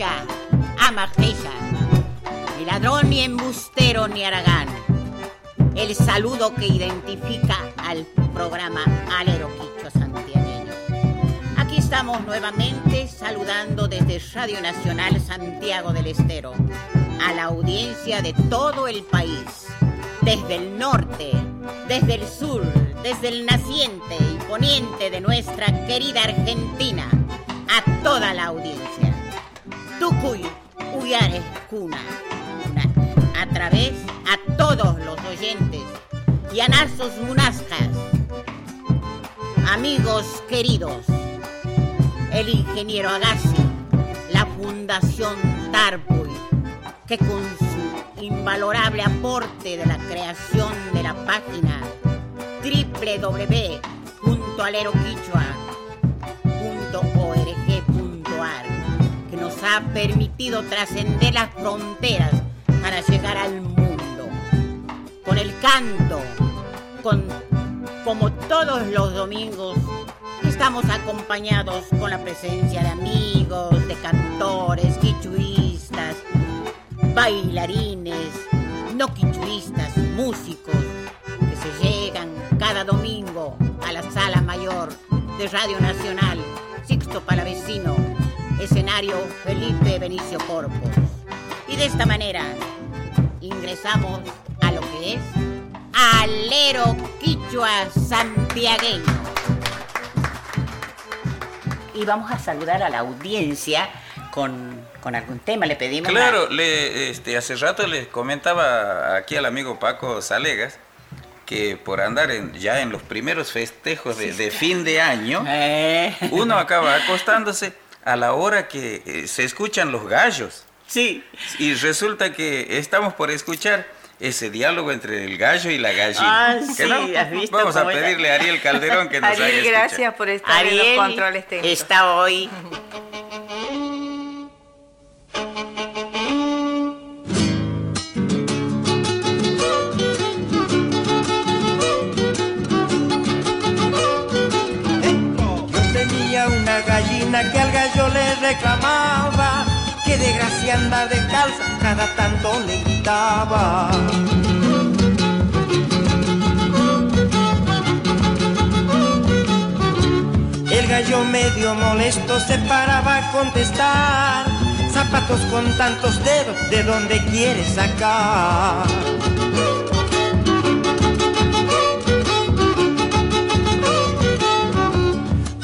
Ella, ama ella. Ni ladrón, ni embustero, ni aragán. El saludo que identifica al programa Alero Quicho Santiagueño. Aquí estamos nuevamente saludando desde Radio Nacional Santiago del Estero a la audiencia de todo el país, desde el norte, desde el sur, desde el naciente y poniente de nuestra querida Argentina, a toda la audiencia. Tucuy, Uyares, Cuna, a través a todos los oyentes y a Nazos Munascas, amigos queridos, el ingeniero Agassi, la Fundación Tarpuy, que con su invalorable aporte de la creación de la página www.aleroquichua.org.ar que nos ha permitido trascender las fronteras para llegar al mundo. Con el canto, con, como todos los domingos, estamos acompañados con la presencia de amigos, de cantores, quichuistas, bailarines, no quichuistas, músicos, que se llegan cada domingo a la sala mayor de Radio Nacional, Sixto Palavecino, escenario Felipe Benicio Corpus. Y de esta manera ingresamos a lo que es Alero Quichua Santiagueño. Y vamos a saludar a la audiencia con, con algún tema. Le pedimos. Claro, le, este, hace rato les comentaba aquí al amigo Paco Salegas que por andar en, ya en los primeros festejos de, de fin de año, Eh. uno acaba acostándose a la hora que eh, se escuchan los gallos. Sí. Y resulta que estamos por escuchar ese diálogo entre el gallo y la gallina. Ah, ¿Que sí, ¿has visto Vamos a era? pedirle a Ariel Calderón que nos Ariel, escuchar. gracias por estar en Ariel los controles técnicos. está hoy. Yo tenía una gallina que que de gracia anda de calza, cada tanto le gritaba. El gallo medio molesto se paraba a contestar. Zapatos con tantos dedos, ¿de dónde quiere sacar?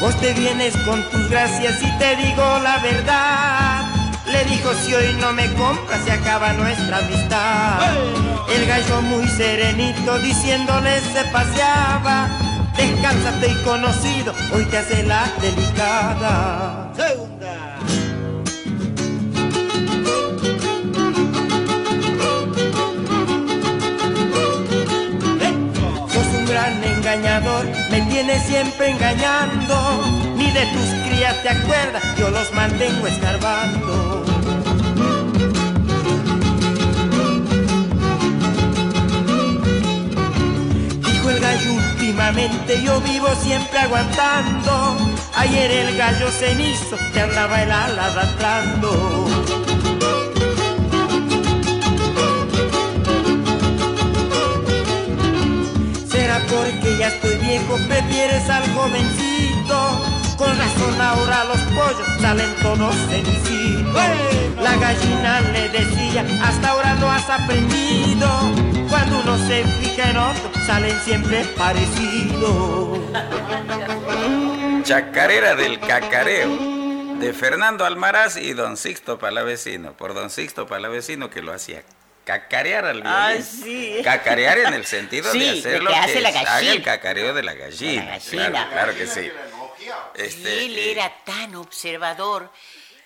Vos te vienes con tus gracias y te digo la verdad. Le dijo si hoy no me compras se acaba nuestra amistad. El gallo muy serenito diciéndole se paseaba. Descansa, estoy conocido, hoy te hace la delicada. Segunda. Sos un gran engañador, me tienes siempre engañando. De tus crías te acuerdas, yo los mantengo escarbando. Dijo el gallo últimamente, yo vivo siempre aguantando. Ayer el gallo cenizo que andaba el ala arrastrando. Será porque ya estoy viejo, prefieres al jovencito. Con razón ahora los pollos salen todos cenicitos. La gallina le decía, hasta ahora no has aprendido. Cuando uno se fija en otro, salen siempre parecidos. Chacarera del cacareo de Fernando Almaraz y don Sixto Palavecino. Por don Sixto Palavecino que lo hacía cacarear al Ah, violín. sí. Cacarear en el sentido Sí, de de hacer lo que que, hace la haga gallina. el cacareo de la gallina. De la gallina. Claro, claro que sí. Este, él eh, era tan observador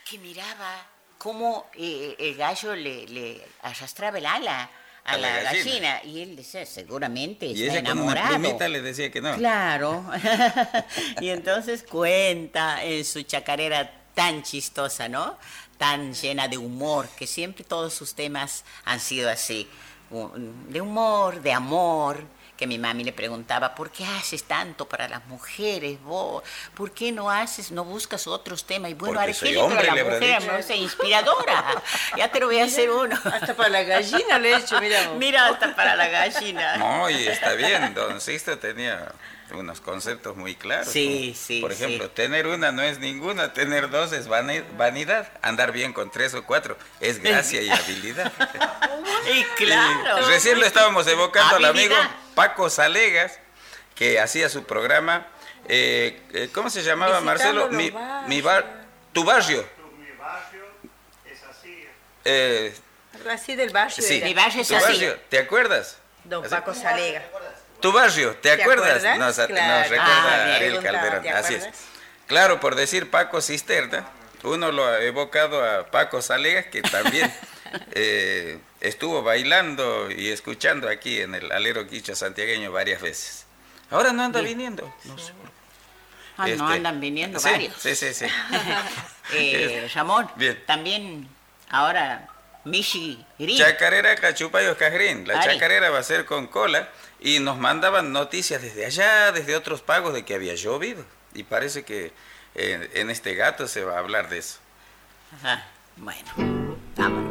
que miraba cómo eh, el gallo le, le arrastraba el ala a, A la la, gallina. gallina. Y él decía, seguramente y está ella con una enamorado. plumita le decía que no. Claro. y entonces cuenta en su chacarera tan chistosa, ¿no? Tan llena de humor, que siempre todos sus temas han sido así. De humor, de amor, que mi mami le preguntaba, ¿por qué haces tanto para las mujeres vos? ¿Por qué no haces, no buscas otros temas? Y bueno, soy hombre, la mujer me hace inspiradora. ya te lo voy a hacer uno. Hasta para la gallina le he hecho, mira. vos. Mira, hasta para la gallina. No, y está bien, don Sixto tenía unos conceptos muy claros. Sí, como, sí, Por ejemplo, sí. tener una no es ninguna, tener dos es vani- vanidad, andar bien con tres o cuatro es gracia y habilidad. Y claro. Y recién lo estábamos evocando al amigo. Paco Salegas, que hacía su programa, eh, eh, ¿cómo se llamaba Marcelo? Mi, mi bar, tu barrio. Eh, Así del barrio. sí, era. Mi barrio es tu así. barrio, ¿te acuerdas? Don Así- Paco Salega. Tu barrio, ¿te ¿Te acuerdas? acuerdas? Nos, nos Claro. recuerda Ah. Ariel Calderón. ¿te Así es. Claro, por decir Paco Cisterna, uno lo ha evocado a Paco Salegas, que también eh, estuvo bailando y escuchando aquí en el Alero Quicho santiagueño varias veces. Ahora no anda viniendo. No sé. Ah, no Este, andan viniendo sí, varios. Sí, sí, sí. Eh, Ramón, Bien. también ahora Michi. Chacarera Cachupayo Cajrín. La Ari. chacarera va a ser con cola y nos mandaban noticias desde allá, desde otros pagos de que había llovido. Y parece que eh, en este gato se va a hablar de eso. Ajá, bueno, vámonos.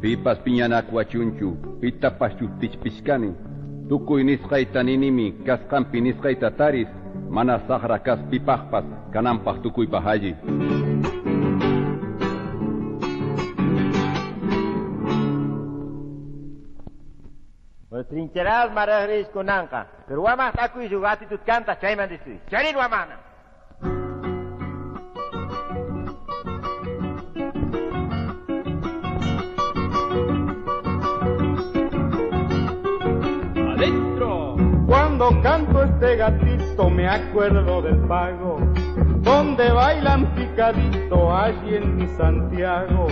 Pipas piñana cuachunchu, pitapas chutichpiscani. Tukuy nisqayta ninimi, kasqanpi nisqayta taris, mana saqra kas pipaqpas, kananpaq tukuypaq alli. Trincheradas maragris kunanka. Pero wama taku isu gati tut kanta chayman disu. Charin wamana. ¡Adentro! Cuando canto este gatito me acuerdo del pago, donde bailan picadito allí en mi Santiago.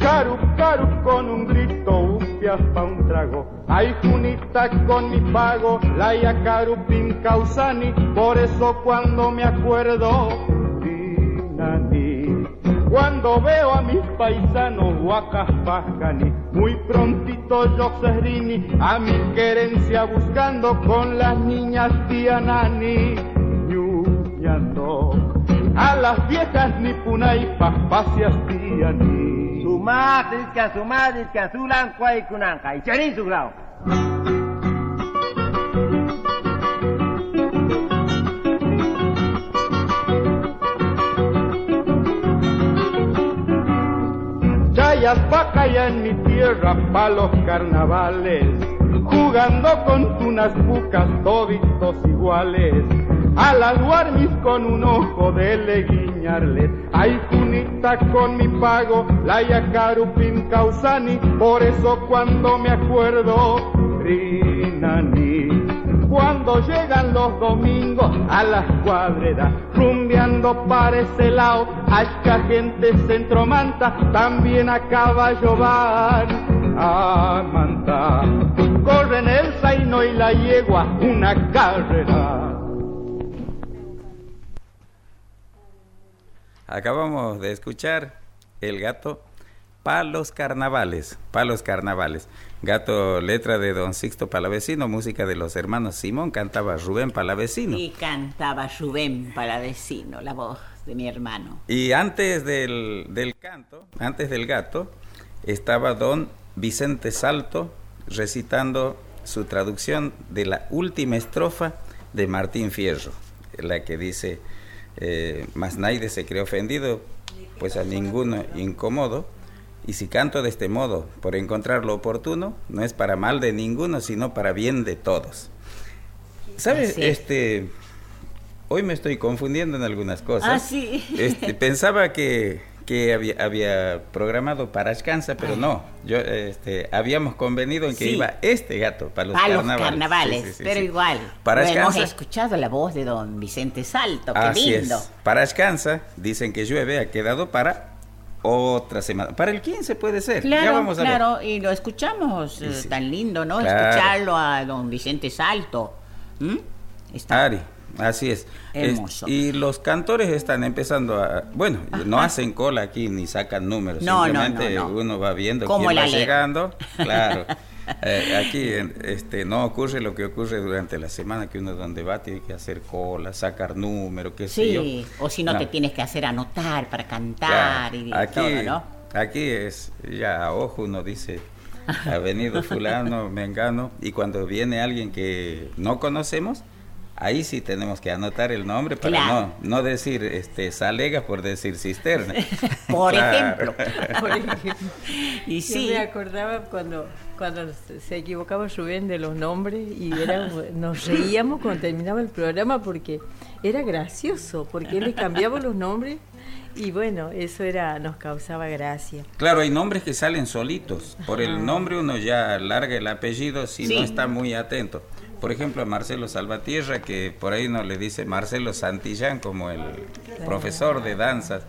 Caru, caru con un grito, upias pa' un trago. Ay, Junita con mi pago, la yacaru pincausani, por eso cuando me acuerdo, dinani. Cuando veo a mis paisanos huacas pajani, muy prontito yo serrini, a mi querencia buscando con las niñas tianani, ñuñando. A las viejas nipunay papacias tiani. Sumat iskan sumat iskan sulan kwai kunanka. Y charin su grau. Chayas vaca ya en mi tierra pa' los carnavales, jugando con tunas bucas toditos iguales. A las guarmis con un ojo de leguiñarles, ay junita con mi pago, la yacaru pincausani, por eso cuando me acuerdo, rinani. Cuando llegan los domingos a las cuadreras, rumbeando para ese lado, hasta gente centromanta, también a caballo van a manta. Corren el zaino y la yegua, una carrera. Acabamos de escuchar el gato Palos Carnavales, Palos Carnavales. Gato, letra de Don Sixto Palavecino, música de los hermanos Simón, cantaba Rubén Palavecino. Y cantaba Rubén Palavecino, la voz de mi hermano. Y antes del, del canto, antes del gato, estaba don Vicente Salto recitando su traducción de la última estrofa de Martín Fierro, la que dice, eh, más nadie se cree ofendido, pues a ninguno incomodo, y si canto de este modo, por encontrar lo oportuno, no es para mal de ninguno, sino para bien de todos. ¿Sabes? Así. Este, hoy me estoy confundiendo en algunas cosas. Ah, sí. Este, pensaba que, que había, había programado para Ascanza, pero no. Yo, este, habíamos convenido en que Sí. iba este gato para los Para los carnavales. carnavales, Sí, sí, sí, pero igual. Para hemos escuchado la voz de don Vicente Salto, qué Así lindo. es. Para Ascanza, dicen que llueve, ha quedado para otra semana. Para el 15 puede ser. ya Claro, vamos a ver. claro, y lo escuchamos, eh, tan lindo, ¿no? Claro. Escucharlo a don Vicente Salto. ¿Mm? Está Ari, Así es. Hermoso. Es- y los cantores están empezando a... Bueno, no hacen cola aquí ni sacan números. No, simplemente no, no. uno va viendo Como quién va llegando. Claro. Eh, aquí este, no ocurre lo que ocurre durante la semana, que uno donde va tiene que hacer cola, sacar números, qué sé yo. Sí, o si no, No. te tienes que hacer anotar para cantar Claro, y aquí, todo, ¿no? aquí es ya a ojo uno dice ha venido fulano, mengano y cuando viene alguien que no conocemos ahí sí tenemos que anotar el nombre para Claro. no no decir este salega por decir cisterna. Por ejemplo. Por ejemplo. Y Yo sí, me acordaba cuando, cuando se- se equivocaba Rubén de los nombres y era, nos reíamos cuando terminaba el programa porque era gracioso, porque él le cambiaba los nombres y bueno, eso era nos causaba gracia. Claro, hay nombres que salen solitos. Por el nombre uno ya larga el apellido si Sí. no está muy atento. Por ejemplo, a Marcelo Salvatierra, que por ahí no le dice Marcelo Santillán como el profesor de danzas.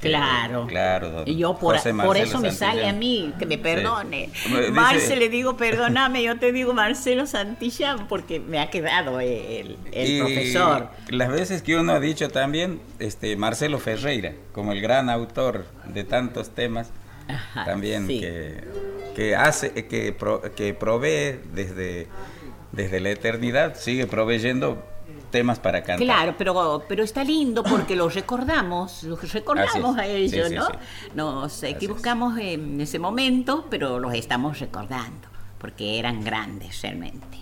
Claro. Claro. Y yo por, por eso me sale Santillán. a mí, que me perdone. Dice- Marce le digo, perdóname, yo te digo Marcelo Santillán porque me ha quedado el, el Y profesor. Las veces que uno ha dicho también, este Marcelo Ferreira, como el gran autor de tantos temas, Ajá, también sí. que, que hace, que, pro- que provee desde, desde la eternidad, sigue proveyendo temas para cantar. Claro, pero, pero está lindo porque los recordamos, los recordamos a ellos, Sí, ¿no? sí. Nos equivocamos en ese momento, pero los estamos recordando porque eran grandes realmente.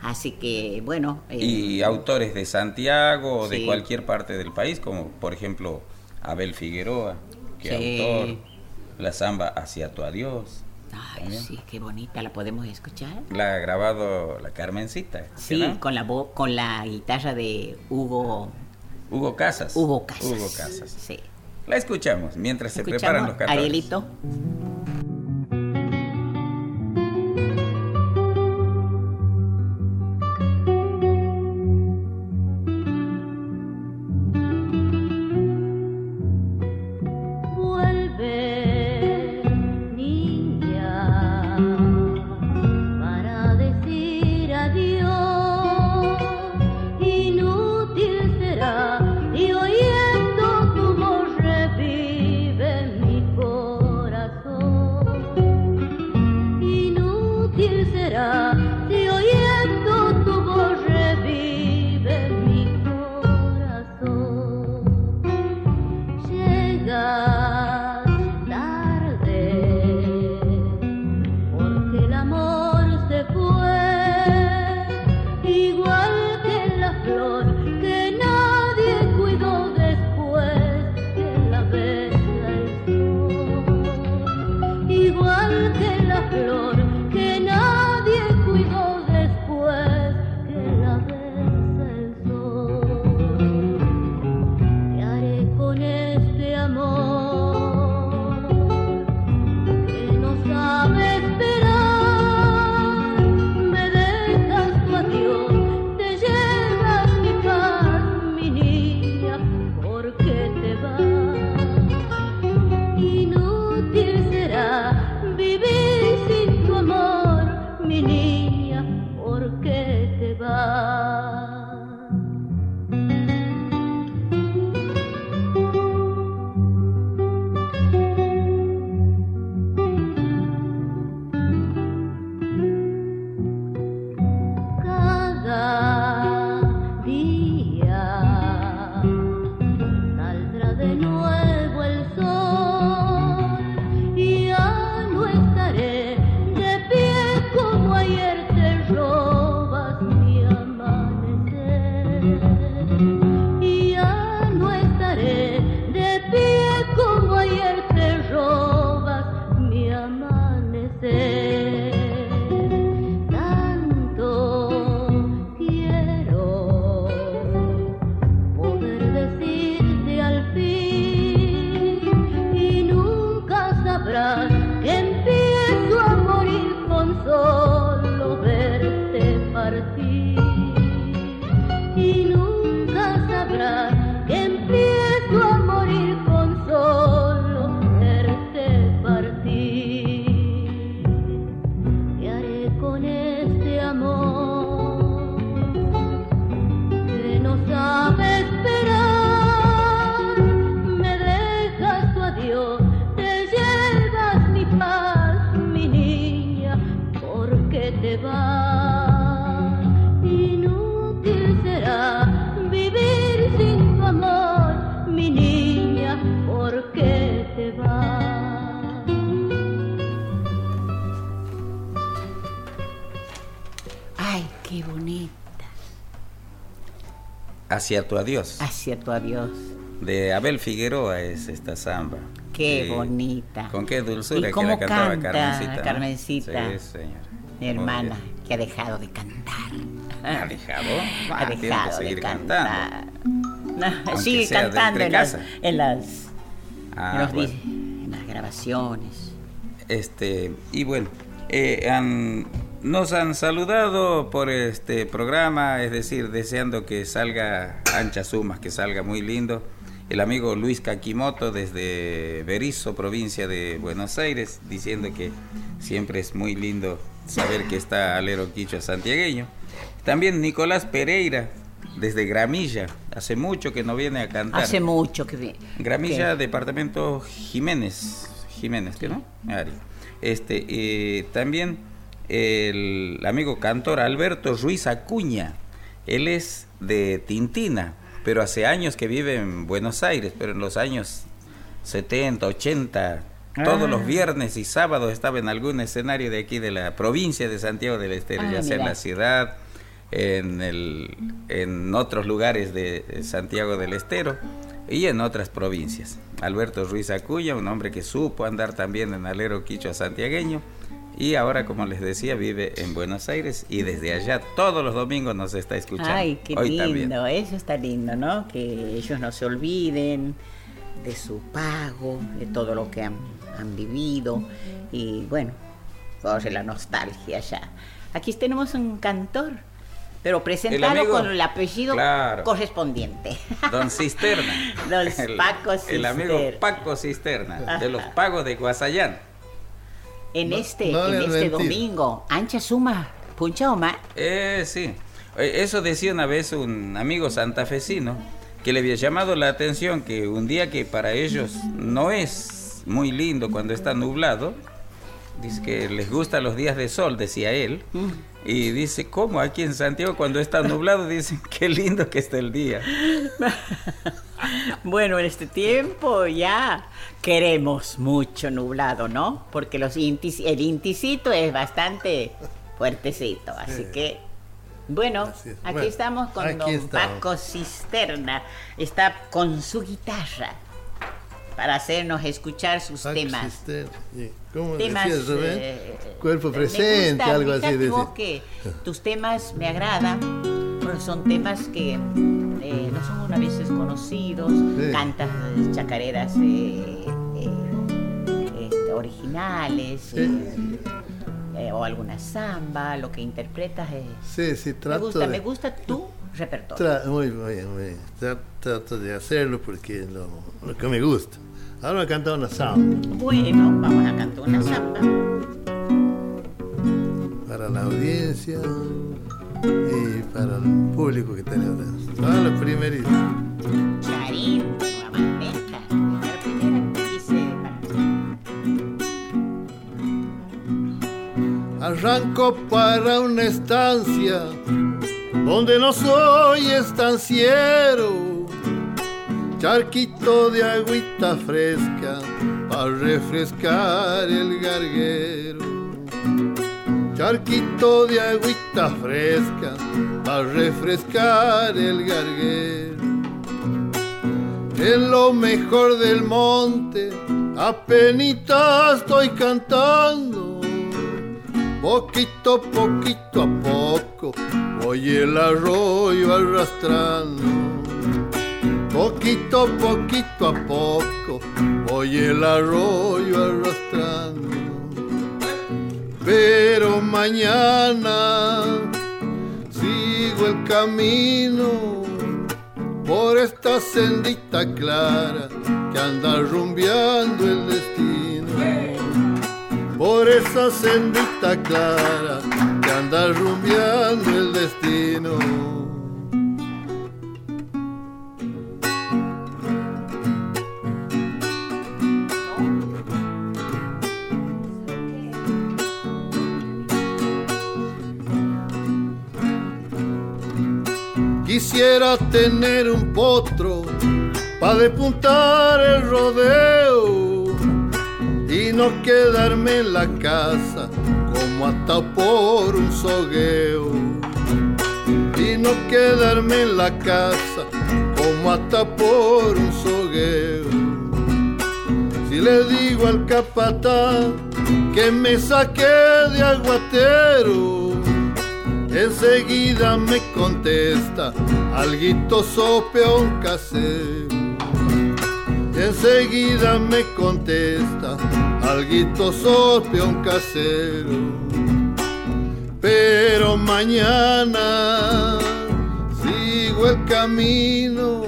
Así que, bueno. eh, Y autores de Santiago o de cualquier parte del país, como por ejemplo Abel Figueroa, que autor, la samba Hacia tu adiós. Ay, también. sí, qué bonita, ¿la podemos escuchar? La ha grabado la Carmencita. Sí, ¿no? con la con la guitarra de Hugo Hugo Casas. Hugo Casas. Hugo Casas. Sí. La escuchamos mientras se Escuchamos, preparan los cantores. Arielito. Hacia tu adiós. Hacia tu adiós. De Abel Figueroa es esta samba. Qué Sí. bonita. Con qué dulzura ¿Y que cómo la cantaba canta Carmencita. ¿no? Carmencita? Sí, señora. Mi hermana, que ha dejado de cantar. ¿Ha dejado? ha Ah, tiene que dejado de seguir cantar. No, Aunque sigue cantando en las, casa. en las, Ah, en los bueno. di- en las grabaciones. Este, y bueno, eh, han- nos han saludado por este programa, es decir, deseando que salga anchas sumas, que salga muy lindo. El amigo Luis Kakimoto desde Berizo, provincia de Buenos Aires, diciendo que siempre es muy lindo saber que está Alero Quicho santiagueño. También Nicolás Pereira desde Gramilla, hace mucho que no viene a cantar. Hace mucho que vi- Gramilla, departamento Jiménez. Jiménez, ¿qué no? Ari. Este, eh, también el amigo cantor Alberto Ruiz Acuña. Él es de Tintina, pero hace años que vive en Buenos Aires, pero en los años 70, 80, todos Ah. los viernes y sábados estaba en algún escenario de aquí de la provincia de Santiago del Estero, Ah, ya sea en la ciudad, en, el, en otros lugares de Santiago del Estero y en otras provincias. Alberto Ruiz Acuña, un hombre que supo andar también en alero quichua santiagueño y ahora, como les decía, vive en Buenos Aires y desde allá todos los domingos nos está escuchando. Ay, qué Hoy lindo, también. eso está lindo, ¿no? Que ellos no se olviden de su pago, de todo lo que han, han vivido y bueno, corre la nostalgia ya. Aquí tenemos un cantor, pero presentado con el apellido claro. correspondiente. Don Cisterna. Don Paco El amigo Cisterna. Paco Cisterna, de los pagos de Guasayán. En No- este, no en este mentir. domingo, ancha suma, puncha oma. Eh, sí. Eh, Eso decía una vez un amigo santafesino que le había llamado la atención que un día que para ellos no es muy lindo cuando está nublado, dice que les gustan los días de sol, decía él, y dice, ¿cómo aquí en Santiago cuando está nublado? Dicen, qué lindo que está el día. Bueno, en este tiempo ya queremos mucho nublado, ¿no? Porque los intis- el inticito es bastante fuertecito, así que bueno, Así es. aquí Bueno, estamos con aquí don estamos. Paco Cisterna, está con su guitarra para hacernos escuchar sus temas. ¿Cómo Temas, decías, eh, Cuerpo me presente, gusta, algo así. vos que tus temas me agradan, porque son temas que eh, no son a veces conocidos, Sí. cantas chacareras eh, eh, este, originales, Sí. eh, eh, o alguna samba, lo que interpretas es... Sí, sí, Me trato gusta, de... me gusta tu repertorio. Tra- muy muy Trato de hacerlo porque lo, lo que me gusta. Ahora voy a cantar una samba Bueno, vamos a cantar una samba. para la audiencia y para el público que tenemos. Ah, la primerita. Charín. La primera dice... Arranco para una estancia donde no soy estanciero. Charquito de agüita fresca para refrescar el garguero. Charquito de agüita fresca para refrescar el garguero. En lo mejor del monte, apenita estoy cantando. Poquito, poquito a poco, voy el arroyo arrastrando. Poquito, poquito a poco, voy el arroyo arrastrando. Pero mañana sigo el camino por esta sendita clara que anda rumbeando el destino. Por esa sendita clara que anda rumbeando el destino. Quisiera tener un potro para depuntar el rodeo y no quedarme en la casa como atado por un sogueo. Y no quedarme en la casa como hasta por un sogueo. Si le digo al capataz que me saque de aguatero, enseguida me contesta alguito sopeón casero. Enseguida me contesta alguito sopeón casero. Pero mañana sigo el camino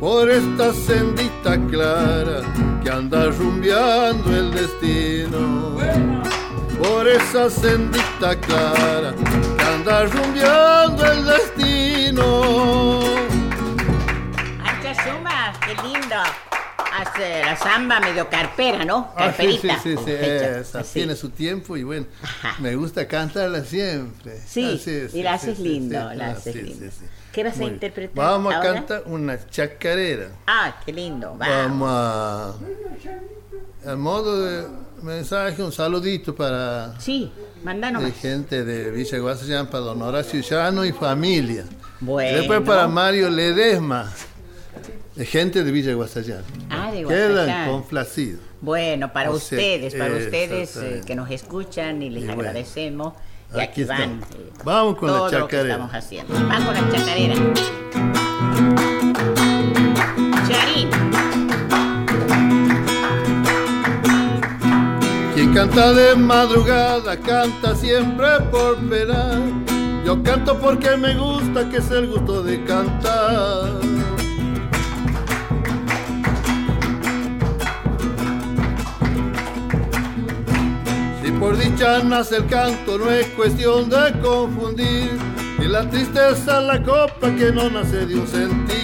por esta sendita clara que anda rumbeando el destino. Por esa sendita clara que anda rumbeando el destino. Ancha Suma, qué lindo. Hace la samba medio carpera, ¿no? Ah, sí, sí, Carperita. sí, sí, esa sí. tiene su tiempo y bueno, me gusta cantarla siempre. Sí, Ah, y la haces lindo, la ah, haces sí, lindo. sí, sí. ¿Qué vas a Muy interpretar Vamos a cantar una chacarera. Ah, qué lindo. Va. Vamos a. A modo de mensaje, un saludito para Sí, de gente de Villa Guasallán, para don Horacio Llano y familia. Bueno. Después para Mario Ledesma, de gente de Villa Guasallán. Ah, de Quedan Guasallán. complacidos. Bueno, para O sea, ustedes, para ustedes eh, que nos escuchan y les Y bueno, agradecemos. Y aquí aquí, van eh, Vamos con la todo lo que chacarera. estamos haciendo. Van con la chacarera. Charín. Canta de madrugada canta siempre por penar. Yo canto porque me gusta, que es el gusto de cantar. Si por dicha nace el canto, no es cuestión de confundir. Y la tristeza la copa que no nace de un sentir.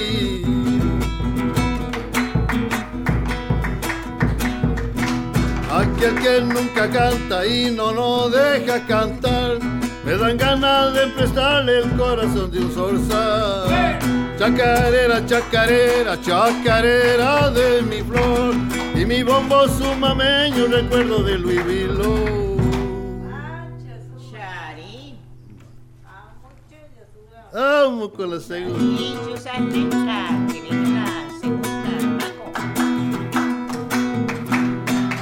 Aquel que nunca canta y no nos deja cantar, me dan ganas de prestarle el corazón de un zorzal. Chacarera, chacarera, chacarera de mi flor, y mi bombo sumameño, recuerdo de Luis Vilo. Charín. Vamos con la segunda.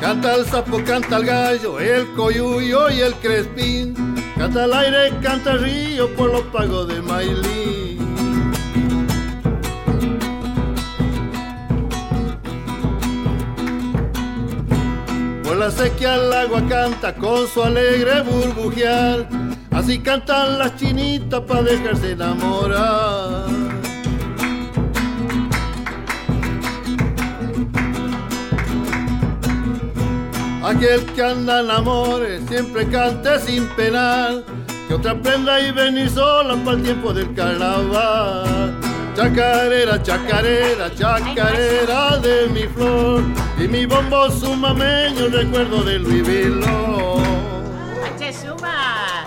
Canta el sapo, canta el gallo, el coyuyo y el crespín. Canta el aire, canta el río por los pagos de Mailín. Por la sequía el agua canta con su alegre burbujear. Así cantan las chinitas para dejarse enamorar. Aquel que anda en amores siempre cante sin penar. Que otra aprenda y venir sola para el tiempo del carnaval. Chacarera, chacarera, chacarera de mi flor. Y mi bombo sumameño, recuerdo de Luis Vilo. Achesuma.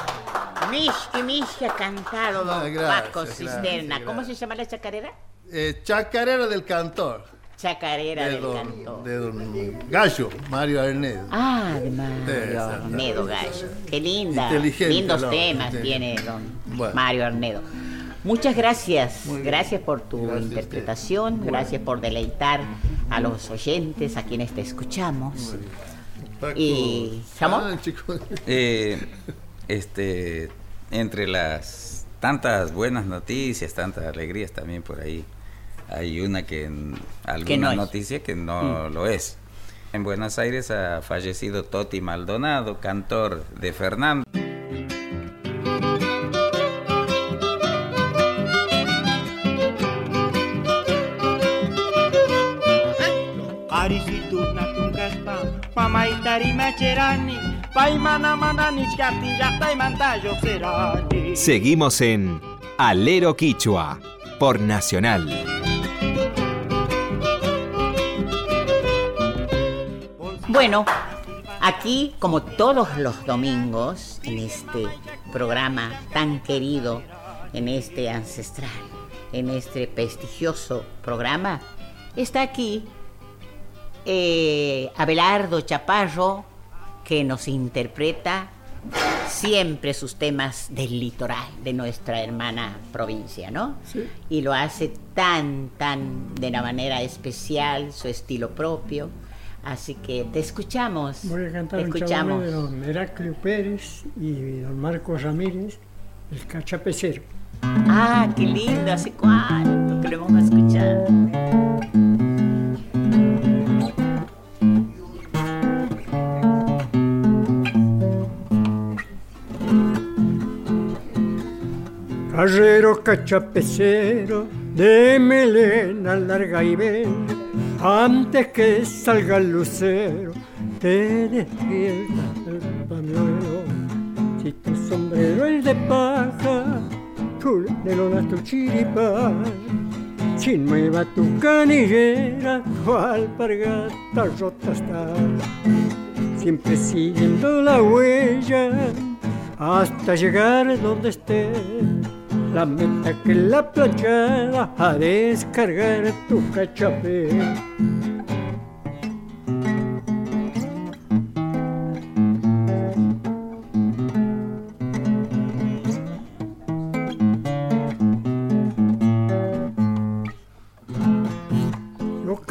Mish, que Mish ha cantado don Ah, gracias, Paco gracias, Cisterna. ¿Cómo gracias. se llama la chacarera? Eh, chacarera del cantor. Chacarera De del don, de don Gallo, Mario Arnedo. Ah, de Mario. Arnedo Gallo. Qué linda. Inteligente, Lindos temas tiene don Bueno. Mario Arnedo. Muchas gracias. Gracias por tu Gracias interpretación. Bueno. Gracias por deleitar a los oyentes, a quienes te escuchamos. Paco Y- con- Eh, este, entre las tantas buenas noticias, tantas alegrías también por ahí, hay una que, en- alguna no noticia que no lo es. En Buenos Aires ha fallecido Toti Maldonado, cantor de Fernando. Seguimos en Alero Quichua por Nacional. Bueno, aquí, como todos los domingos, en este programa tan querido, en este ancestral, en este prestigioso programa, está aquí eh, Abelardo Chaparro, que nos interpreta siempre sus temas del litoral, de nuestra hermana provincia, ¿no? Sí. Y lo hace tan, tan de una manera especial, su estilo propio. Así que te escuchamos. Voy a cantar te un escuchamos. de don Heraclio Pérez y don Marcos Ramírez, el cachapecero. Ah, qué lindo, hace cuánto que lo hemos escuchado. Carrero cachapecero de melena larga y bella, antes que salga el lucero, te despierta el pañuelo. Si tu sombrero es de paja, tu de lona tu chiripán, si nueva tu canillera, tu alpargata rota está. Siempre siguiendo la huella hasta llegar donde esté la meta que la planchada a descargar tu cachapé.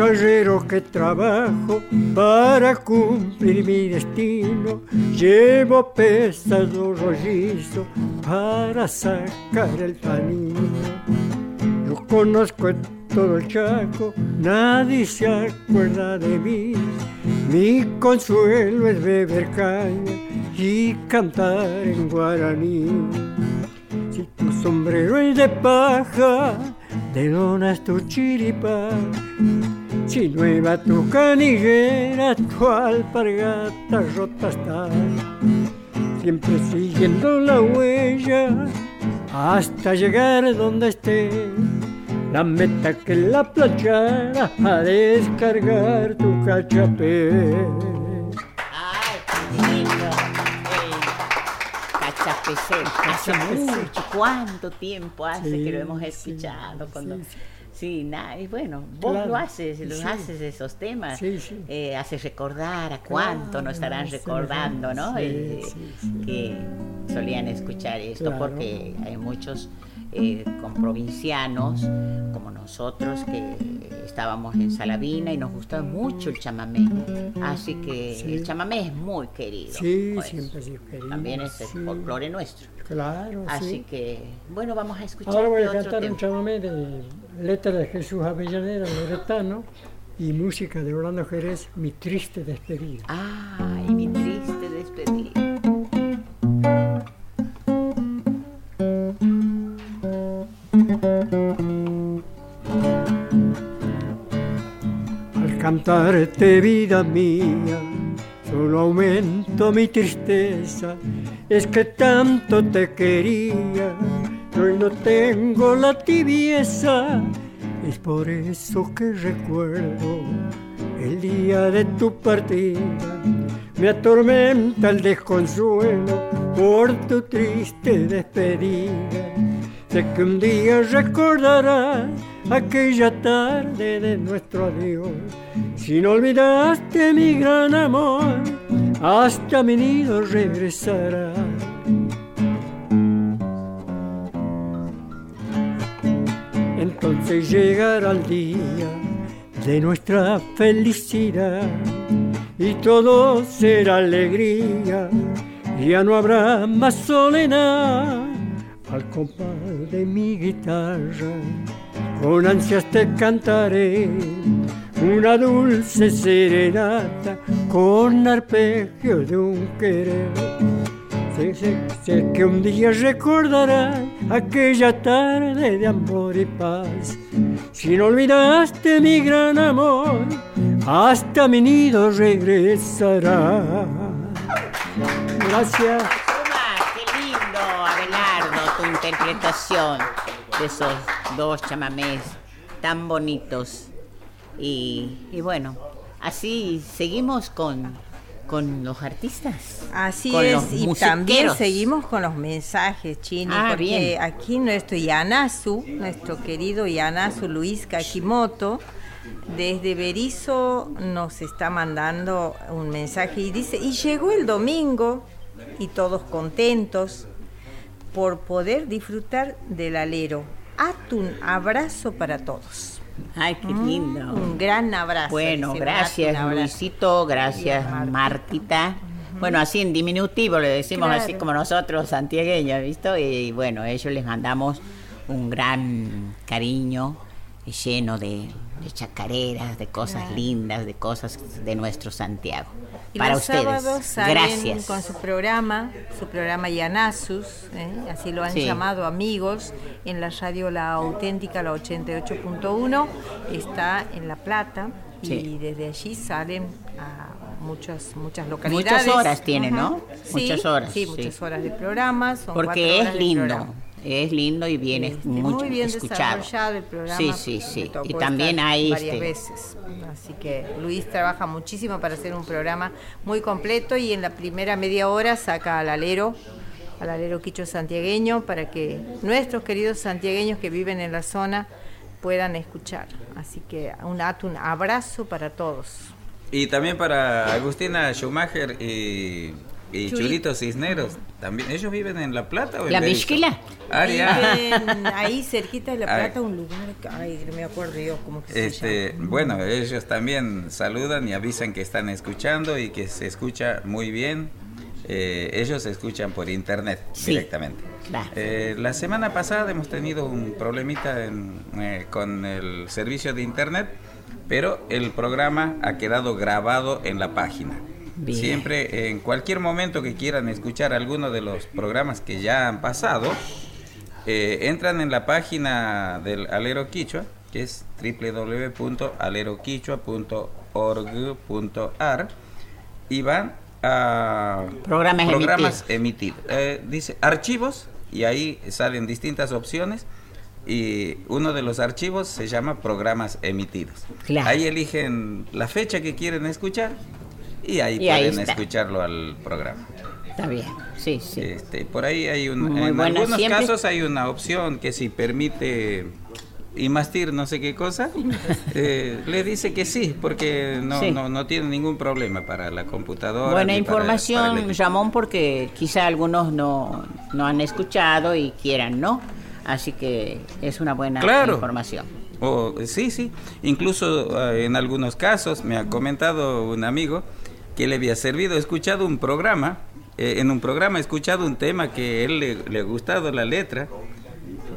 Carrero que trabajo para cumplir mi destino, llevo pesado rollizo para sacar el panino. Yo conozco todo el Chaco, nadie se acuerda de mí. Mi consuelo es beber caña y cantar en guaraní. Si tu sombrero es de paja, de lona es tu chiripa. Si nueva tu canillera, tu alpargata rota está. Siempre siguiendo la huella hasta llegar donde esté. La meta que la planchara a descargar tu cachapé. Ay, qué lindo. El cachapecero. Hace mucho, ¿cuánto tiempo hace Sí, que lo hemos sí, escuchado? cuando, sí, sí, nada, y bueno, vos Claro, lo haces, los sí. haces esos temas. Sí, sí. Eh, haces recordar a cuánto nos estarán recordando, ¿no? sí, Eh. Que solían escuchar esto Claro. porque hay muchos eh, con provincianos como nosotros que estábamos en Salavina y nos gustaba mucho el chamamé. Así que Sí. el chamamé es muy querido. Sí, pues. siempre sí, querido. También es el sí. folclore nuestro. Claro, Así sí. que, bueno, vamos a escuchar Ahora voy a cantar tema. un chamamé de letra de Jesús Avellaneda, loretano, y música de Orlando Jerez, Mi triste despedida. Ay, mi triste Al cantarte vida mía, solo aumento mi tristeza, es que tanto te quería, hoy no tengo la tibieza, es por eso que recuerdo el día de tu partida, me atormenta el desconsuelo por tu triste despedida. Sé que un día recordarás aquella tarde de nuestro adiós. Si no olvidaste mi gran amor, hasta mi nido regresarás. Entonces llegará el día de nuestra felicidad y todo será alegría, ya no habrá más soledad al compás de mi guitarra. Con ansias te cantaré una dulce serenata con arpegio de un querer. Sé, sé- que un día recordarás aquella tarde de amor y paz. Si no olvidaste mi gran amor, hasta mi nido regresará. Gracias. Interpretación de esos dos chamamés tan bonitos. Y, y bueno, así seguimos con, con los artistas. Así con es, y también seguimos con los mensajes, Chini, Ah, porque bien. aquí nuestro Yanasu, nuestro querido Yanasu Luis Kakimoto, desde Berizo nos está mandando un mensaje y dice, y llegó el domingo, y todos contentos por poder disfrutar del alero. Un abrazo para todos. Ay, qué Mm, lindo. Un gran abrazo. Bueno, gracias abrazo. Luisito, gracias Martita. Bueno, así en diminutivo le decimos Claro. así como nosotros, santiagueños, ¿visto? Y bueno, ellos les mandamos un gran cariño lleno de, de chacareras, de cosas lindas, de cosas de nuestro Santiago. Y Para los ustedes. salen Gracias. con su programa, su programa Yanasus, ¿eh? así lo han Sí. llamado amigos, en la radio La Auténtica, la 88.1, está en La Plata y Sí. desde allí salen a muchas muchas localidades. Muchas horas tiene, ¿no? Sí, Muchas horas, Sí, muchas horas de programa. Son Porque es lindo. Es lindo y bien, Este, mucho muy bien escuchado. desarrollado el programa. Sí, sí, sí. Y también hay varias este, veces. Así que Luis trabaja muchísimo para hacer un programa muy completo y en la primera media hora saca al alero, al alero quicho santiagueño, para que nuestros queridos santiagueños que viven en la zona puedan escuchar. Así que un, un abrazo para todos. Y también para Agustina Schumacher y, y Chulito. Chulito Cisneros. También, ¿Ellos viven en La Plata o en ¿La? Mixquila? Ah, ahí cerquita de La Ay. Plata, un lugar, que- ay, no me acuerdo yo cómo que se Este, llama. bueno, ellos también saludan y avisan que están escuchando y que se escucha muy bien. Eh, ellos escuchan por internet Sí, directamente. Eh, la semana pasada hemos tenido un problemita en, eh, con el servicio de internet, pero el programa ha quedado grabado en la página. Bien. Siempre, en cualquier momento que quieran escuchar alguno de los programas que ya han pasado, eh, entran en la página del Alero Quichua, que es www.aleroquichua.org.ar y van a Programas emitidos. Eh, dice archivos y ahí salen distintas opciones y uno de los archivos se llama programas emitidos. Claro. Ahí eligen la fecha que quieren escuchar y ahí Y pueden escucharlo al programa. Está bien, sí, sí. Este, por ahí hay un, Muy en buena, algunos siempre- casos hay una opción que si permite imastir no sé qué cosa, eh, le dice que sí, porque no, Sí. no, no tiene ningún problema para la computadora. Buena ni para- para información, Ramón, porque quizá algunos no, no han escuchado y quieran, ¿no? Así que es una buena Claro. información. O- sí, sí. Incluso eh, en algunos casos me ha comentado un amigo que le había servido, he escuchado un programa, eh, en un programa he escuchado un tema que él le, le ha gustado la letra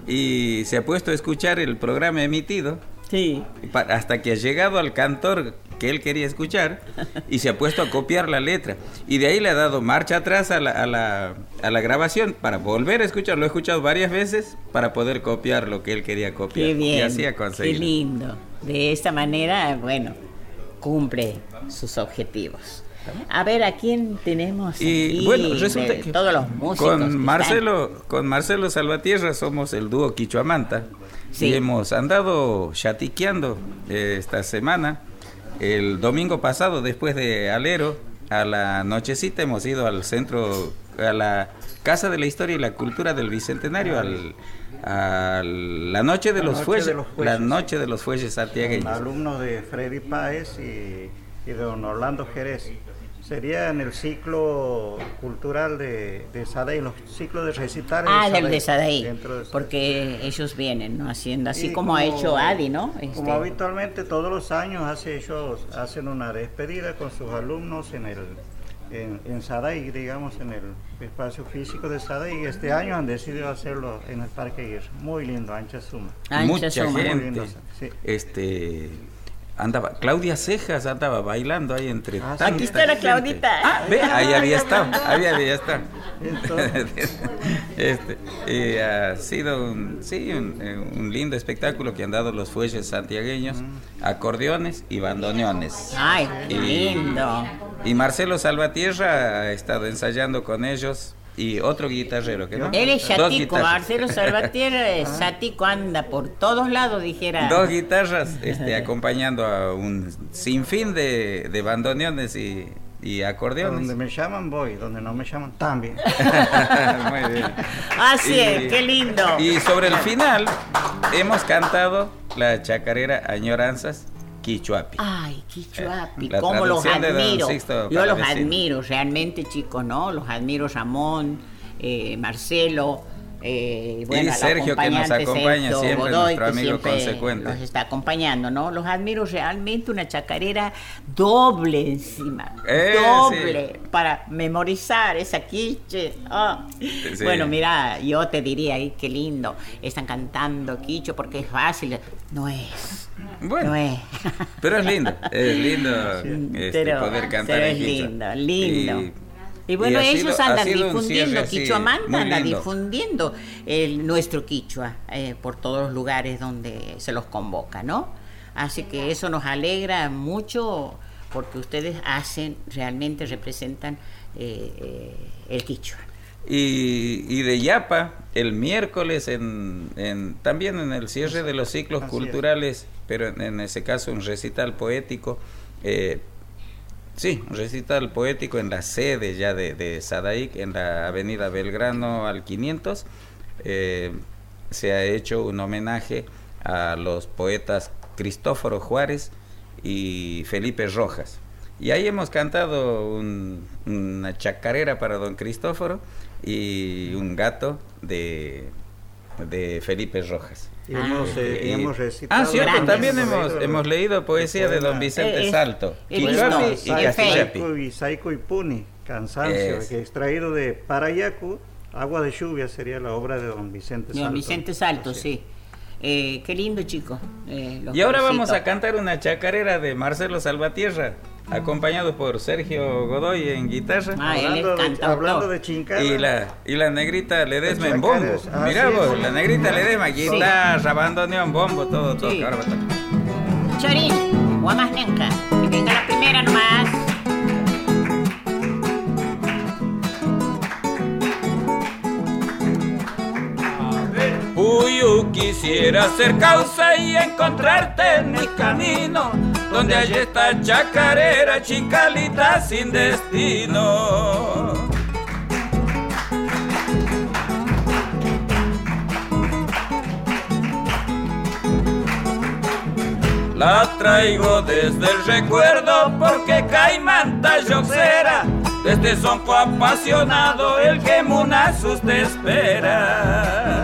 y se ha puesto a escuchar el programa emitido. Sí. pa- Hasta que ha llegado al cantor que él quería escuchar y se ha puesto a copiar la letra. Y de ahí le ha dado marcha atrás a la, a la, a la grabación para volver a escuchar. Lo he escuchado varias veces para poder copiar lo que él quería copiar. Qué bien. Y así ha Qué conseguido. lindo. De esta manera, bueno, cumple sus objetivos. A ver, ¿a quién tenemos Y aquí bueno, resulta de que todos los músicos con están? Marcelo, con Marcelo Salvatierra somos el dúo Quichuamanta Sí. y hemos andado chatiqueando eh, esta semana. El domingo pasado, después de Alero, a la nochecita hemos ido al centro, a la Casa de la Historia y la Cultura del Bicentenario, al, a la noche de La los noche fuelles, de los la noche de los fuelles santiagueños. alumnos de Freddy Páez y, y de don Orlando Jerez. Sería en el ciclo cultural de, de Sadei, los ciclos de recitales. Ah, del de Sadei, Sadaí, porque ellos vienen ¿no? haciendo así como, ha hecho Adi, ¿no? Este, Como habitualmente todos los años hace ellos hacen una despedida con sus alumnos en el en, en Sadai, digamos, en el espacio físico de Sadai. Y este año han decidido hacerlo en el Parque Guerra. Muy lindo, Ancha Suma. mucha Muy gente lindo, sí. este andaba Claudia Cejas andaba bailando ahí entre Ah, Aquí está la. Claudita. Ah, ve, ahí había estado ahí había estado. Este y ha sido un, sí un, eh, un lindo espectáculo que han dado los fuelles santiagueños acordeones y bandoneones. Ay, qué Y- lindo. y Marcelo Salvatierra ha estado ensayando con ellos y otro guitarrero que no Él es guitarras. Marcelo Salvatierra es chatico, anda por todos lados, dijera. Dos guitarras este, acompañando a un sinfín de, de bandoneones y, y acordeones. Donde me llaman voy, donde no me llaman también. Muy bien. Así Y- es, qué lindo. Y sobre el final hemos cantado la chacarera Añoranzas Quichuapi. Ay, Quichuapi, Eh, cómo los admiro. Sixto Yo los admiro realmente, chicos, ¿no? Los admiro Ramón, eh, Marcelo, eh, bueno, al Sergio, que nos acompaña Sergio siempre, Godoy, nuestro amigo consecuente. Los está acompañando, ¿no? Los admiro realmente, una chacarera doble encima. Eh, doble, para memorizar esa quiche. Ah. Sí. Bueno, mira, yo te diría, ay, qué lindo, están cantando quicho porque es fácil. No es. Bueno, no es. Pero es lindo, es lindo este, Pero- poder cantar pero es quichua. lindo, lindo. Y, Y bueno, ellos andan difundiendo, Quichuamanta anda difundiendo el, nuestro Quichua eh, por todos los lugares donde se los convoca, ¿no? Así que eso nos alegra mucho porque ustedes hacen, realmente representan eh, eh, el Quichua. Y, y de Yapa, el miércoles, en, en- también en el cierre de los ciclos Así es. Pero en, ese caso un recital poético, eh, sí, un recital poético en la sede ya de, de Sadaic, en la avenida Belgrano al 500, eh, se ha hecho un homenaje a los poetas Cristóforo Juárez y Felipe Rojas. Y ahí hemos cantado un- una chacarera para don Cristóforo y un gato de, de Felipe Rojas. Y hemos, eh, y hemos recitado ah, cierto, Grandes. también hemos, hemos leído poesía de don Vicente Eh, Salto, y Castillapi. Saico y Saico y Puni, Cansancio, Es. que extraído de Parayacu, Agua de lluvia sería la obra de don Vicente Don Salto. Vicente Salto, sí. Eh, qué lindo, chicos. eh, Y ahora vamos a cantar una chacarera de Marcelo Salvatierra, acompañado por Sergio Godoy en guitarra. Ah, él es Hablando de, cantautor. hablando de Chincana, Y la, y la negrita Ledesma en bombo. ah, Mirá sí, vos, sí. la negrita Ledesma, guitarra, bandoneón, bombo, todo, todo. Sí. que ahora va a. Chorín, Guamasnenca, que venga la primera nomás. Uy, quisiera ser causa y encontrarte en mi camino, donde hay esta chacarera chincalita sin destino. La traigo desde el recuerdo porque Caimán Tayoxera, desde sonco apasionado el que Munasus te espera.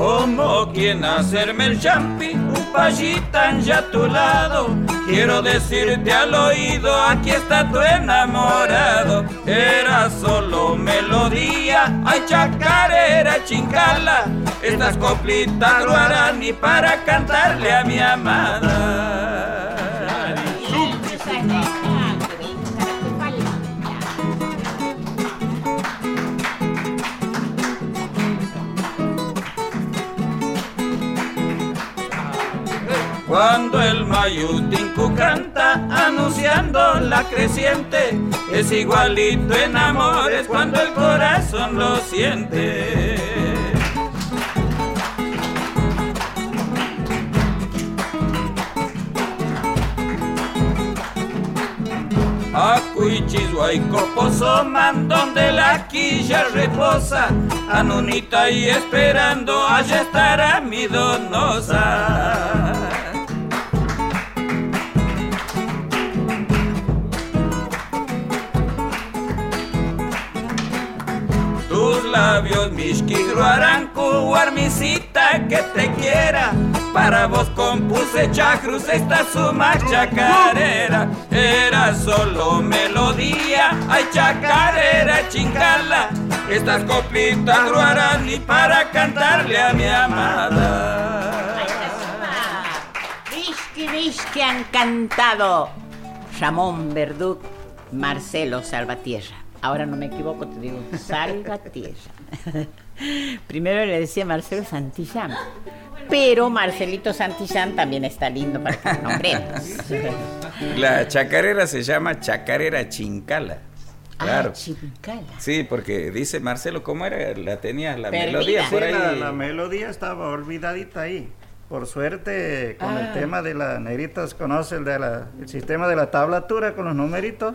Como quien hacerme el champi, un payitan ya a tu lado. Quiero decirte al oído, aquí está tu enamorado. Era solo melodía, ay chacarera, chincala. Estas coplitas lo harán ni para cantarle a mi amada. Cuando el Mayutincu canta anunciando la creciente, es igualito en amores cuando el corazón lo siente. Acuichis, donde la quilla reposa, Anunita y esperando, allá estará mi donosa. Labios, Mishkigro Arancu, armisita que te quiera. Para vos compuse chacrus, esta suma chacarera. Era solo melodía, ay chacarera, chincala. Estas coplitas lo harán ni para cantarle a mi amada. Risky han cantado Ramón Verduc, Marcelo Salvatierra. Ahora no me equivoco, te digo Salvatierra. Primero le decía Marcelo Santillán, pero Marcelito Santillán también está lindo para que lo nombremos. La chacarera se llama chacarera chincala. Claro. Ah, chincala. Sí, porque dice Marcelo, ¿cómo era? La tenías la melodía por ahí. la, la melodía estaba olvidadita ahí. Por suerte, con Ah. el tema de la negritas, conoce el, de la- el sistema de la tablatura con los numeritos,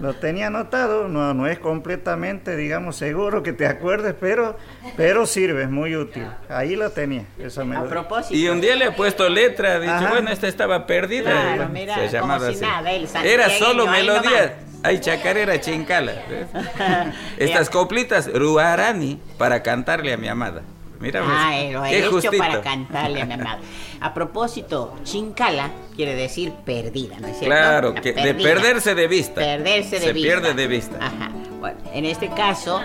lo tenía anotado, no, no es completamente, digamos, seguro que te acuerdes, pero, pero sirve, es muy útil. Ahí lo tenía, esa melodía. propósito. Y un día le he puesto letra, he dicho, Ajá. bueno, esta estaba perdida. Claro, mira, se como llamaba si así. nada, el Era solo melodía. Hay chacarera chincala. Estas coplitas ruarani para cantarle a mi amada. Mira, ves, Ah, eh, lo he hecho justito. para cantarle a mi amado. A propósito, chincala quiere decir perdida, ¿no es cierto? Claro, que de perderse de vista. Perderse de Se vista. pierde de vista. Ajá. Bueno, en este caso,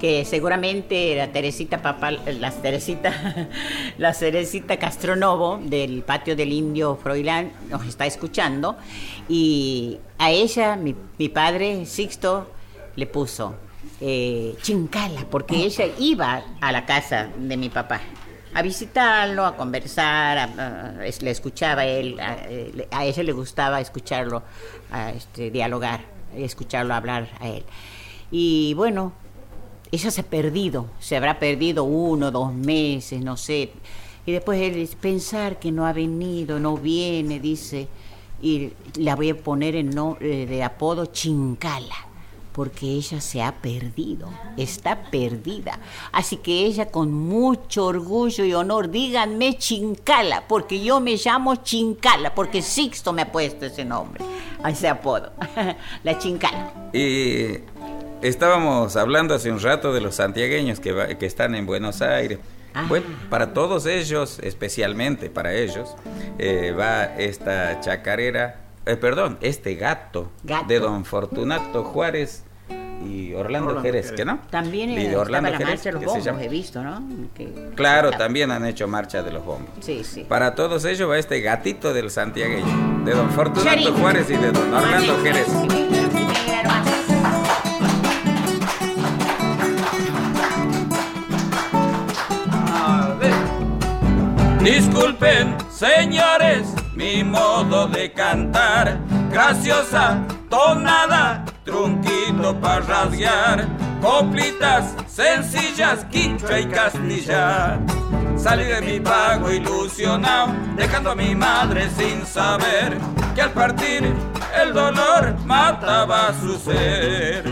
que seguramente la Teresita Papal, la Teresita, la Teresita Castronovo del patio del Indio Froilán nos está escuchando y a ella mi, mi padre Sixto le puso eh, Chincala porque ella iba a la casa de mi papá a visitarlo, a conversar, le escuchaba él, a, eh, a ella le gustaba escucharlo, este, dialogar, escucharlo hablar a él. Y bueno, ella se ha perdido, se habrá perdido uno, dos meses, no sé. Y después él pensar que no ha venido, no viene, dice, y la voy a poner en no- eh, de apodo Chincala, porque ella se ha perdido, está perdida. Así que ella con mucho orgullo y honor, díganme Chincala, porque yo me llamo Chincala, porque Sixto me ha puesto ese nombre, ese apodo, la Chincala. Y estábamos hablando hace un rato de los santiagueños que, va- que están en Buenos Aires. Ah. Bueno, para todos ellos, especialmente para ellos, eh, va esta chacarera, eh, perdón, este gato, Gato. de don Fortunato Juárez y Orlando, Orlando Jerez, Jerez. ¿que no? También Y eh, de estaba Orlando la Jerez, marcha de los que se bombos, llama. he visto, ¿no? Que- Claro, también han hecho marcha de los bombos. Sí, sí. Para todos ellos va este gatito del santiagueño, de don Fortunato Chari. Juárez y de don Orlando Jerez. Disculpen, señores, mi modo de cantar. Graciosa tonada, trunquito para rasguear. Coplitas sencillas, quichua y castilla. Salí de mi pago ilusionado, dejando a mi madre sin saber que al partir el dolor mataba su ser.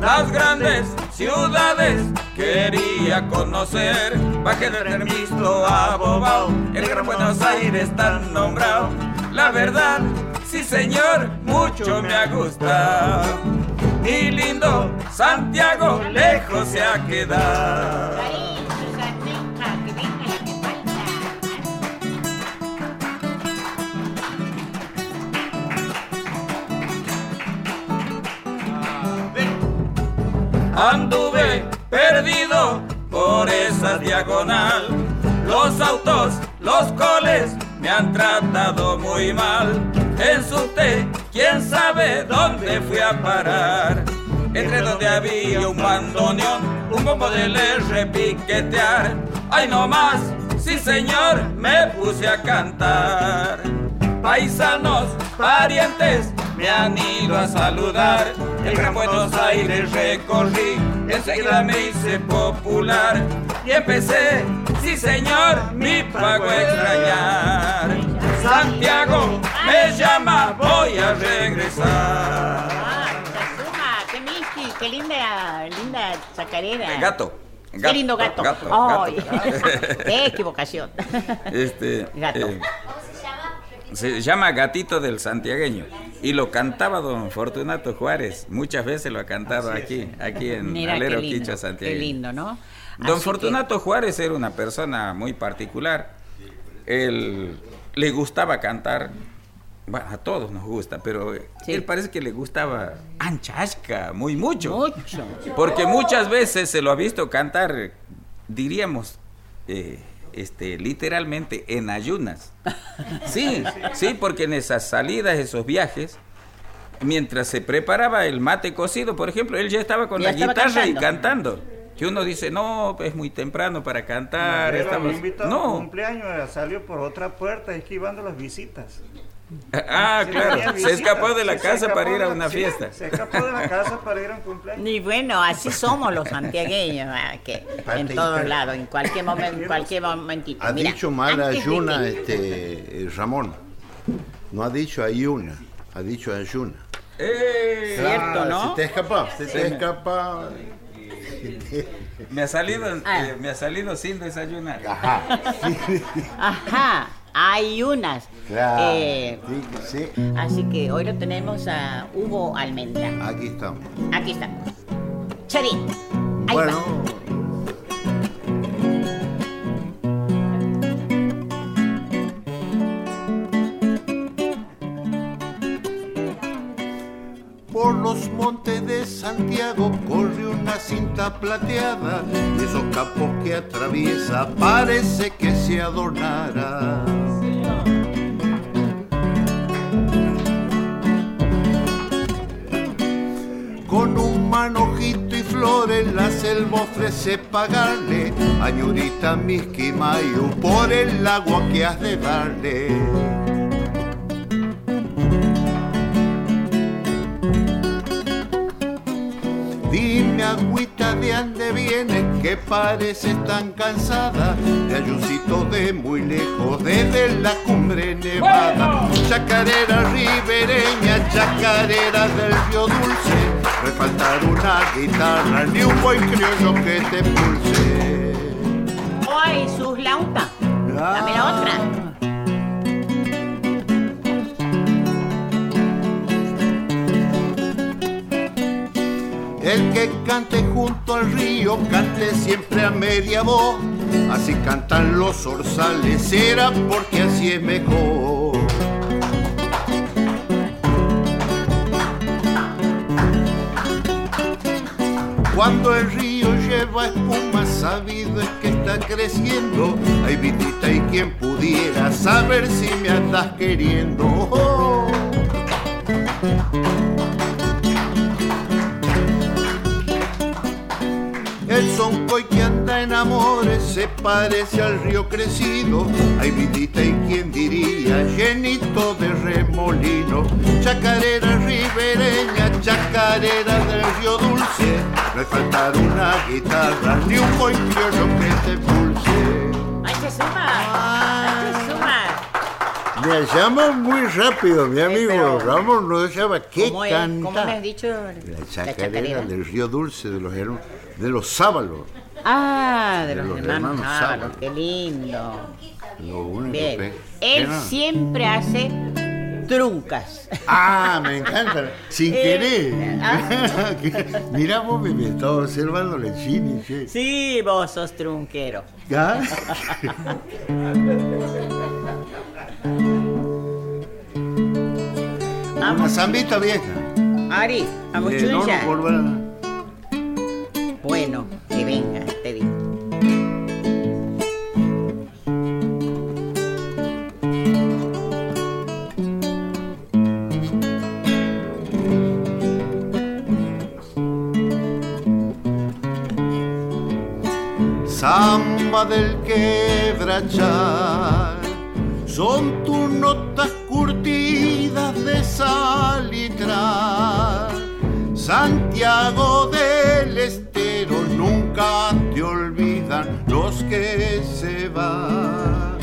Las grandes ciudades quería conocer, bajé del termisto a Bobao, el Gran Buenos Aires tan nombrado. La verdad, sí señor, mucho me ha gustado. Mi lindo Santiago lejos se ha quedado. Anduve perdido por esa diagonal. Los autos, los coles me han tratado muy mal. En subte, quién sabe dónde fui a parar. Entre donde había un bandoneón, un bombo de le repiquetear. Ay no más, sí señor, me puse a cantar. Paisanos, parientes, me han ido a saludar. El Gran Buenos Aires recorrí, enseguida me hice popular. Y empecé, sí señor, mi pago a extrañar. Santiago me llama, voy a regresar. Suma, qué miski, qué linda, linda chacarera. Gato. Qué lindo gato. gato. qué equivocación. Este, Gato. eh, se llama Gatito del Santiagueño y lo cantaba don Fortunato Juárez. Muchas veces lo ha cantado aquí, aquí en Mira qué Alero lindo, Quicho qué lindo, ¿no? Don Así Fortunato Juárez era una persona muy particular. Él le gustaba cantar. Bueno, a todos nos gusta, pero él parece que le gustaba anchasca, muy mucho. Mucho. Porque muchas veces se lo ha visto cantar, diríamos, eh, este, literalmente en ayunas. Sí, sí, porque en esas salidas, esos viajes, mientras se preparaba el mate cocido, por ejemplo, él ya estaba con Ya la estaba guitarra y cantando. Que uno dice, no, es muy temprano para cantar. Estamos-". No, cumpleaños, salió por otra puerta esquivando las visitas. Ah, claro. Se escapó de la casa para ir a una sí, fiesta. Se escapó de la casa para ir a un cumpleaños. Y bueno, así somos los santiagueños, ah, que en todos lados, en cualquier momento, en cualquier momentito. Ha Mira, dicho mal ayuna este, eh, Ramón. No ha dicho ayuna, ha dicho ayuna. ¡Eh! Cierto, ¿no? Se te escapa, se te Sí. escapa. Me ha salido, Ah. eh, me ha salido sin desayunar. Ajá. Ajá, hay unas. Claro. Eh, Sí, sí. así que hoy lo tenemos a Hugo Almendra. Aquí estamos. Aquí estamos. Charín. Ahí Bueno, va. Los montes de Santiago corre una cinta plateada y esos capos que atraviesa parece que se adornara. Con un manojito y flores la selva ofrece pagarle a Ñurita Misquimayu por el agua que has de darle. Agüita de ande vienes que pareces tan cansada de ayuncito de muy lejos desde la cumbre nevada chacarera ribereña chacarera del río dulce no es faltar una guitarra ni un buen criollo que te pulse Hoy sus lauta. Dame la otra. El que cante junto al río, cante siempre a media voz. Así cantan los orzales, será porque así es mejor. Cuando el río lleva espuma, sabido es que está creciendo. Ay, vidita, y quien pudiera saber si me andas queriendo. Soncoy que anda en amores se parece al río crecido. Ay, vidita, y quién diría, llenito de remolino. Chacarera ribereña, chacarera del río dulce. No hay faltar una guitarra ni un buen criollo que te pulse. Hay que sumar. Hay que sumar. Me llama muy rápido, mi amigo pero- Ramón, no llama qué ¿Cómo, es- canta. ¿Cómo me has dicho? La chacarera del río dulce de los hermanos, de los sábalos. Ah, de De los, los hermanos hermanos Sábalos, qué lindo. Lo único Bien. que- Él siempre hace truncas. Ah, me encanta. Sin Eh, querer. ah. Mira, vos me, estaba observando la chini, che. Sí, vos sos trunquero. ¿Ah? Una zambita vieja. Ari, a- Bueno, que venga, te digo. Samba del quebrachal son tus notas curtidas de salitral. Santiago del Estero nunca te olvidan los que se van.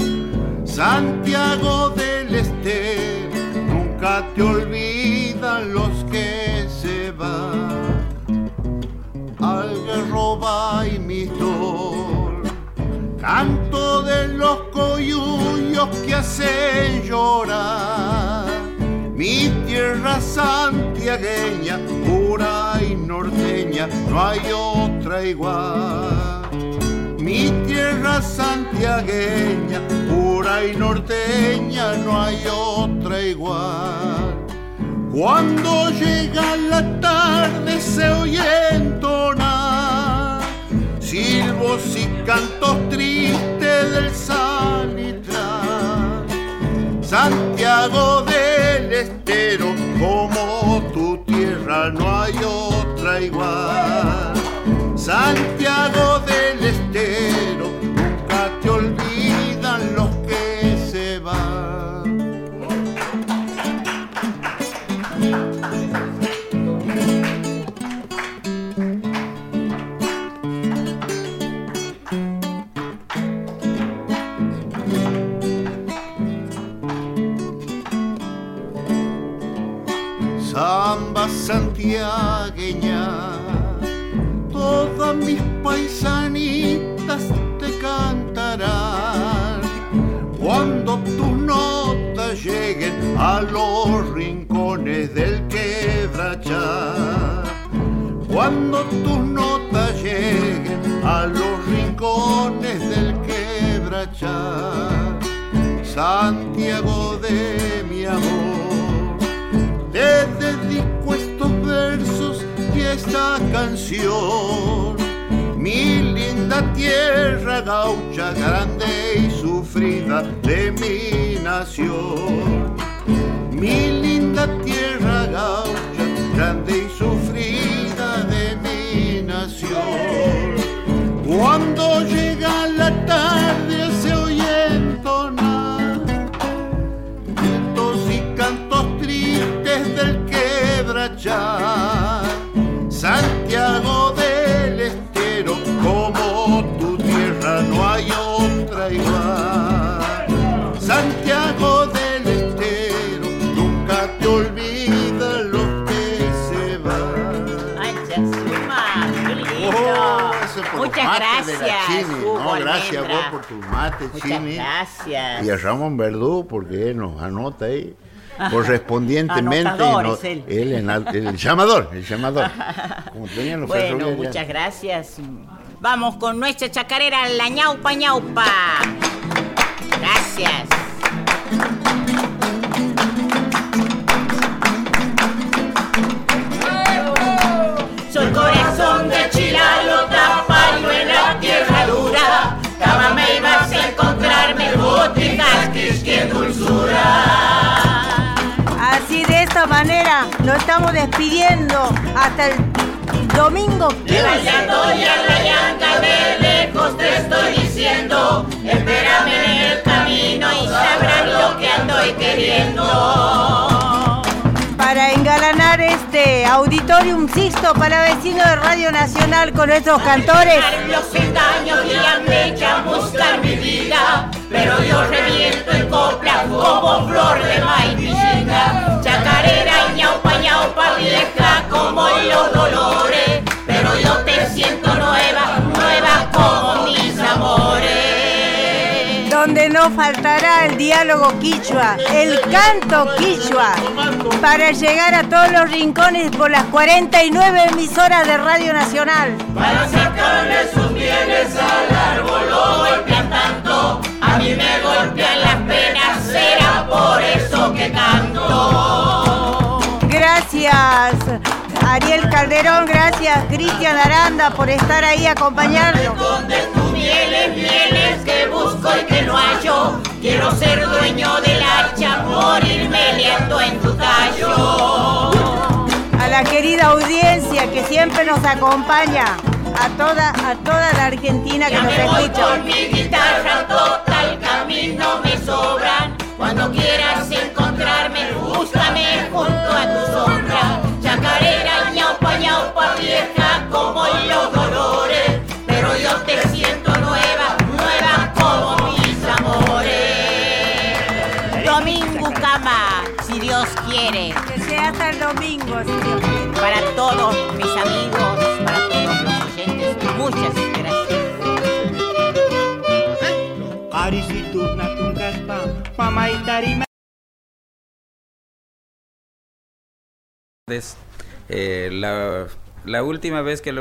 Santiago del Estero nunca te olvidan los que se van. Algarroba y Mistor, canto de los coyuyos que hacen llorar. Mi tierra santiagueña, pura y norteña, no hay otra igual. Mi tierra santiagueña, pura y norteña, no hay otra igual. Cuando llega la tarde se oye entonar silbos y cantos tristes del salitral. Santiago del Estero, como tu tierra no hay Santiago del Estero, nunca te olvidan los que se van. Samba Santiago mis paisanitas te cantarán cuando tus notas lleguen a los rincones del quebrachar. Cuando tus notas lleguen a los rincones del quebrachar. Santiago de mi amor, te dedico estos versos y esta canción. Mi linda tierra gaucha, grande y sufrida de mi nación. Chini. No, gracias vos por tu mate, Muchas Chini. gracias. Y a Ramón Verdú, porque él nos anota ahí. Correspondientemente, Anotador no- es él. en el llamador, el llamador. Como tenían los Bueno, muchas gracias. Vamos con nuestra chacarera, la ñaupa ñaupa. Gracias. Dulzura. Así de esta manera nos estamos despidiendo hasta el domingo 15. Rayando y a la llanta de lejos te estoy diciendo Espérame en el camino y sabrás lo que ando queriendo Para engalanar este auditorium Sixto para vecinos de Radio Nacional con nuestros cantores. Los no faltará el diálogo quichua, el canto quichua, para llegar a todos los rincones por las 49 emisoras de Radio Nacional. Para sacarle sus mieles al árbol lo golpean tanto A mí me golpean las penas, será por eso que canto Gracias Ariel Calderón, gracias Cristian Aranda por estar ahí acompañarnos. Mieles, mieles que busco y que no hallo Quiero ser dueño del hacha, morirme liando en tu tallo A la querida audiencia que siempre nos acompaña, a toda, a toda la Argentina que Ya nos me voy escucha. con mi guitarra, total camino me sobran. Cuando quieras Dios. Para todos mis amigos, para todos los oyentes, muchas gracias. Eh, la, la última vez que lo